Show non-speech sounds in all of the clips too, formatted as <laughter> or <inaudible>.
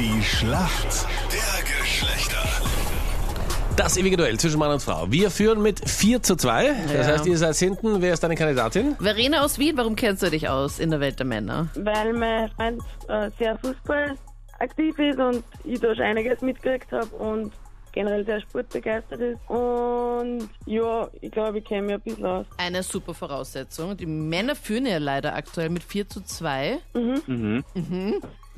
Die Schlacht der Geschlechter. Das ewige Duell zwischen Mann und Frau. Wir führen mit 4 zu 2. Das Ja. heißt, ihr seid hinten. Wer ist deine Kandidatin? Verena aus Wien, warum kennst du dich aus in der Welt der Männer? weil mein Freund äh, sehr Fußball aktiv ist und ich da schon einiges mitgekriegt habe und generell sehr sportbegeistert ist. Und ja, ich glaube, ich kenne mich ein bisschen aus. Eine super Voraussetzung. Die Männer führen ja leider aktuell mit 4 zu 2. Mhm.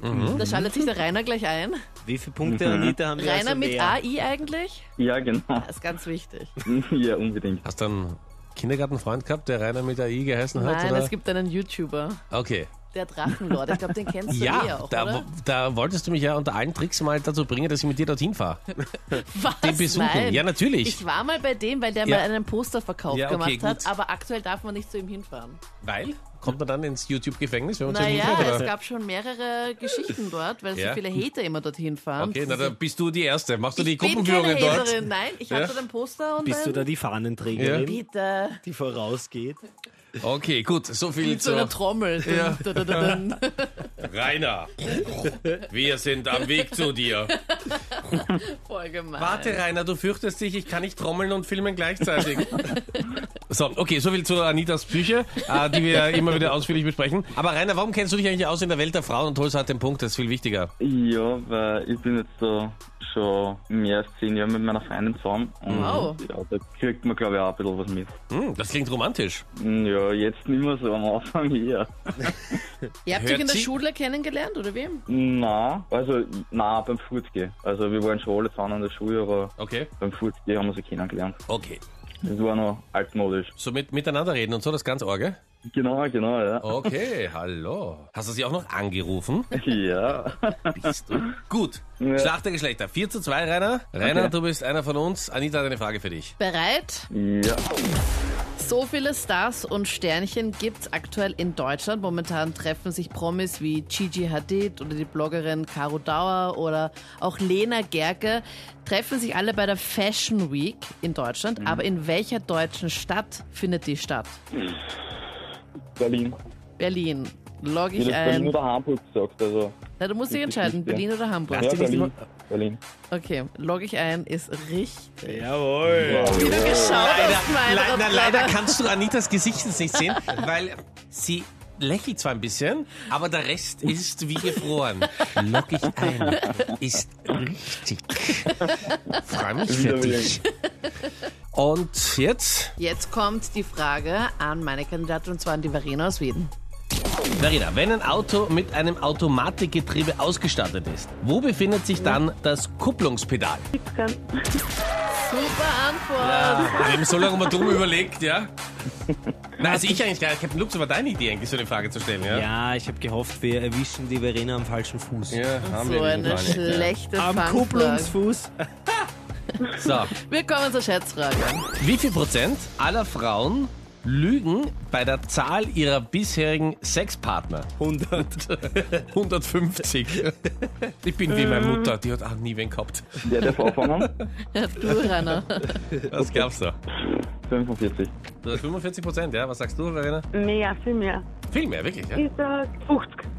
Da schaltet sich der Rainer gleich ein. Wie viele Punkte, Anita, haben wir Rainer also mit? AI eigentlich? Ja, genau. Das ist ganz wichtig. <laughs> Ja, unbedingt. Hast du einen Kindergartenfreund gehabt, der Rainer mit AI geheißen hat? Nein, es gibt einen YouTuber, Okay. der Drachenlord. Ich glaube, den kennst du eh Ja, auch, da, oder? da wolltest du mich ja unter allen Tricks mal dazu bringen, dass ich mit dir dorthin fahre. <laughs> Was? Den besuchen. Nein. Ja, natürlich. Ich war mal bei dem, weil der Ja. mal einen Posterverkauf Ja, okay, gemacht hat, gut. aber aktuell darf man nicht zu ihm hinfahren. Weil? Kommt man dann ins YouTube-Gefängnis, wenn man zu Naja, es gab schon mehrere Geschichten dort, weil Ja. so viele Hater immer dorthin fahren. Okay, na, dann bist du die Erste. Machst du die ich Gruppenführungen dort? Haterin, nein, ich Ja. habe dort ein Poster und Bist du da die Fahnenträgerin, Bitte. die vorausgeht? Okay, gut. So viel Mit so einer zu Trommel. Ja. <laughs> Rainer. Wir sind am Weg zu dir. Voll gemein. Warte, Rainer, du fürchtest dich, ich kann nicht trommeln und filmen gleichzeitig. <laughs> so, okay, soviel zu Anitas Psyche, äh, die wir <laughs> immer wieder ausführlich besprechen. Aber Rainer, warum kennst du dich eigentlich aus in der Welt der Frauen und holst halt den Punkt? Das ist viel wichtiger. Ja, weil ich bin jetzt da schon mehr als zehn Jahre mit meiner Freundin zusammen. Und Wow. ja, da kriegt man, glaube ich, auch ein bisschen was mit. Hm, das klingt romantisch. Ja, jetzt nicht mehr so, am Anfang eher. <laughs> Ihr habt Hört euch in der sie- Schule kennengelernt, oder wie? Na, also, na, beim Fortgehen. Also, wir waren schon alle zusammen an der Schule, aber Okay, beim Fortgehen haben wir sie kennengelernt. okay. Das war noch altmodisch. So mit miteinander reden und so, das ganz Orge? Genau, genau, ja. Okay, hallo. Hast du sie auch noch angerufen? <laughs> Ja. Bist du? Gut. Ja. Schlacht der Geschlechter. 4 zu 2, Rainer. Rainer, Okay. du bist einer von uns. Anita hat eine Frage für dich. Bereit? Ja. So viele Stars und Sternchen gibt's aktuell in Deutschland. Momentan treffen sich Promis wie Gigi Hadid oder die Bloggerin Caro Dauer oder auch Lena Gerke. Treffen sich alle bei der Fashion Week in Deutschland. Mhm. Aber in welcher deutschen Stadt findet die statt? Berlin. Berlin. Log Wie ich das Berlin ein. oder Hamburg gesagt, also. Na, du musst dich entscheiden. Berlin oder Hamburg. Ja, Berlin. Berlin. Okay, log ich ein, ist richtig. Jawohl. Wie du geschaut hast, mein Leider, Rottweiler. leider kannst du Anitas Gesicht jetzt nicht sehen, <laughs> weil sie lächelt zwar ein bisschen, aber der Rest ist wie gefroren. Lock ich ein. Ist richtig. Freue mich für dich. Und jetzt, Jetzt kommt die Frage an meine Kandidatin und zwar an die Verena aus Wien. Verena, wenn ein Auto mit einem Automatikgetriebe ausgestattet ist, wo befindet sich dann das Kupplungspedal? Kann, Super Antwort. Wir haben so lange mal drum überlegt, ja? Na, also ich eigentlich gar nicht. Captain Luke, war deine Idee eigentlich, so eine Frage zu stellen, ja? Ja, ich habe gehofft, wir erwischen die Verena am falschen Fuß. Ja, haben So wir eine ja. schlechte Am Fangfrage. Kupplungsfuß. So, Wir kommen zur Schätzfrage. wie viel Prozent aller Frauen lügen bei der Zahl ihrer bisherigen Sexpartner? 100. 150. <laughs> Ich bin wie meine Mutter, die hat auch nie wen gehabt. Der darf anfangen. Ja, du, Rainer. Was glaubst du? 45. Du hast 45 Prozent, ja? Was sagst du, Verena? mehr, viel mehr. Viel mehr, wirklich, ja? Ich sag 50.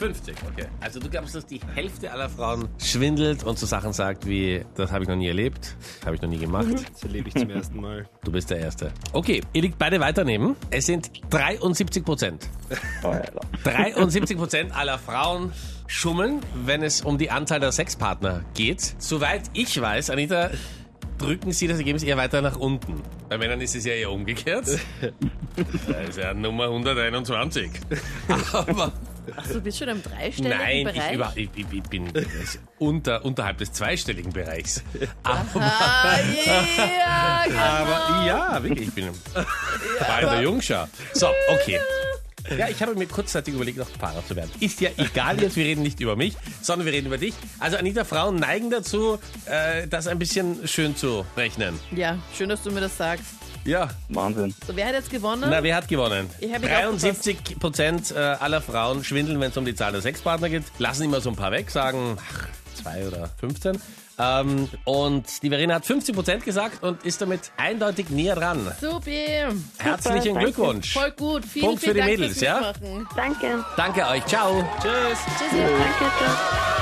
50, okay. Also du glaubst, dass die Hälfte aller Frauen schwindelt und so Sachen sagt wie, das habe ich noch nie erlebt, habe ich noch nie gemacht. Das erlebe ich zum ersten Mal. <laughs> Du bist der Erste. Okay, ihr liegt beide weiter neben. Es sind 73 Prozent. Oh, Alter. 73 Prozent aller Frauen schummeln, wenn es um die Anzahl der Sexpartner geht. Soweit ich weiß, Anita, drücken sie das Ergebnis eher weiter nach unten. Bei Männern ist es ja eher umgekehrt. <laughs> Da ist ja Nummer 121. <laughs> Aber Achso, du bist schon im dreistelligen nein, Bereich? ich, über, ich, ich, ich bin unter, unterhalb des zweistelligen Bereichs. <laughs> Aber, Ah, yeah, genau. aber ja, wirklich, ich bin bei der Jungschau. So, okay. Ja, ich habe mir kurzzeitig überlegt, noch Fahrer zu werden. Ist ja egal jetzt, wir reden nicht über mich, sondern wir reden über dich. Also Anita, Frauen neigen dazu, äh, das ein bisschen schön zu rechnen. Ja, schön, dass du mir das sagst. Ja. Wahnsinn. So, wer hat jetzt gewonnen? Na, wer hat gewonnen? Ich hab nicht 73 Prozent äh, aller Frauen schwindeln, wenn es um die Zahl der Sexpartner geht. Lassen immer so ein paar weg, sagen ach, zwei oder 15. Ähm, und die Verena hat 50 Prozent gesagt und ist damit eindeutig näher dran. Supi. Herzlichen danke. Glückwunsch. Voll gut. Vielen, Punkt für vielen die Dank Mädels, ja? Danke. Danke euch. Ciao. Tschüss. Tschüssi. Danke, ciao.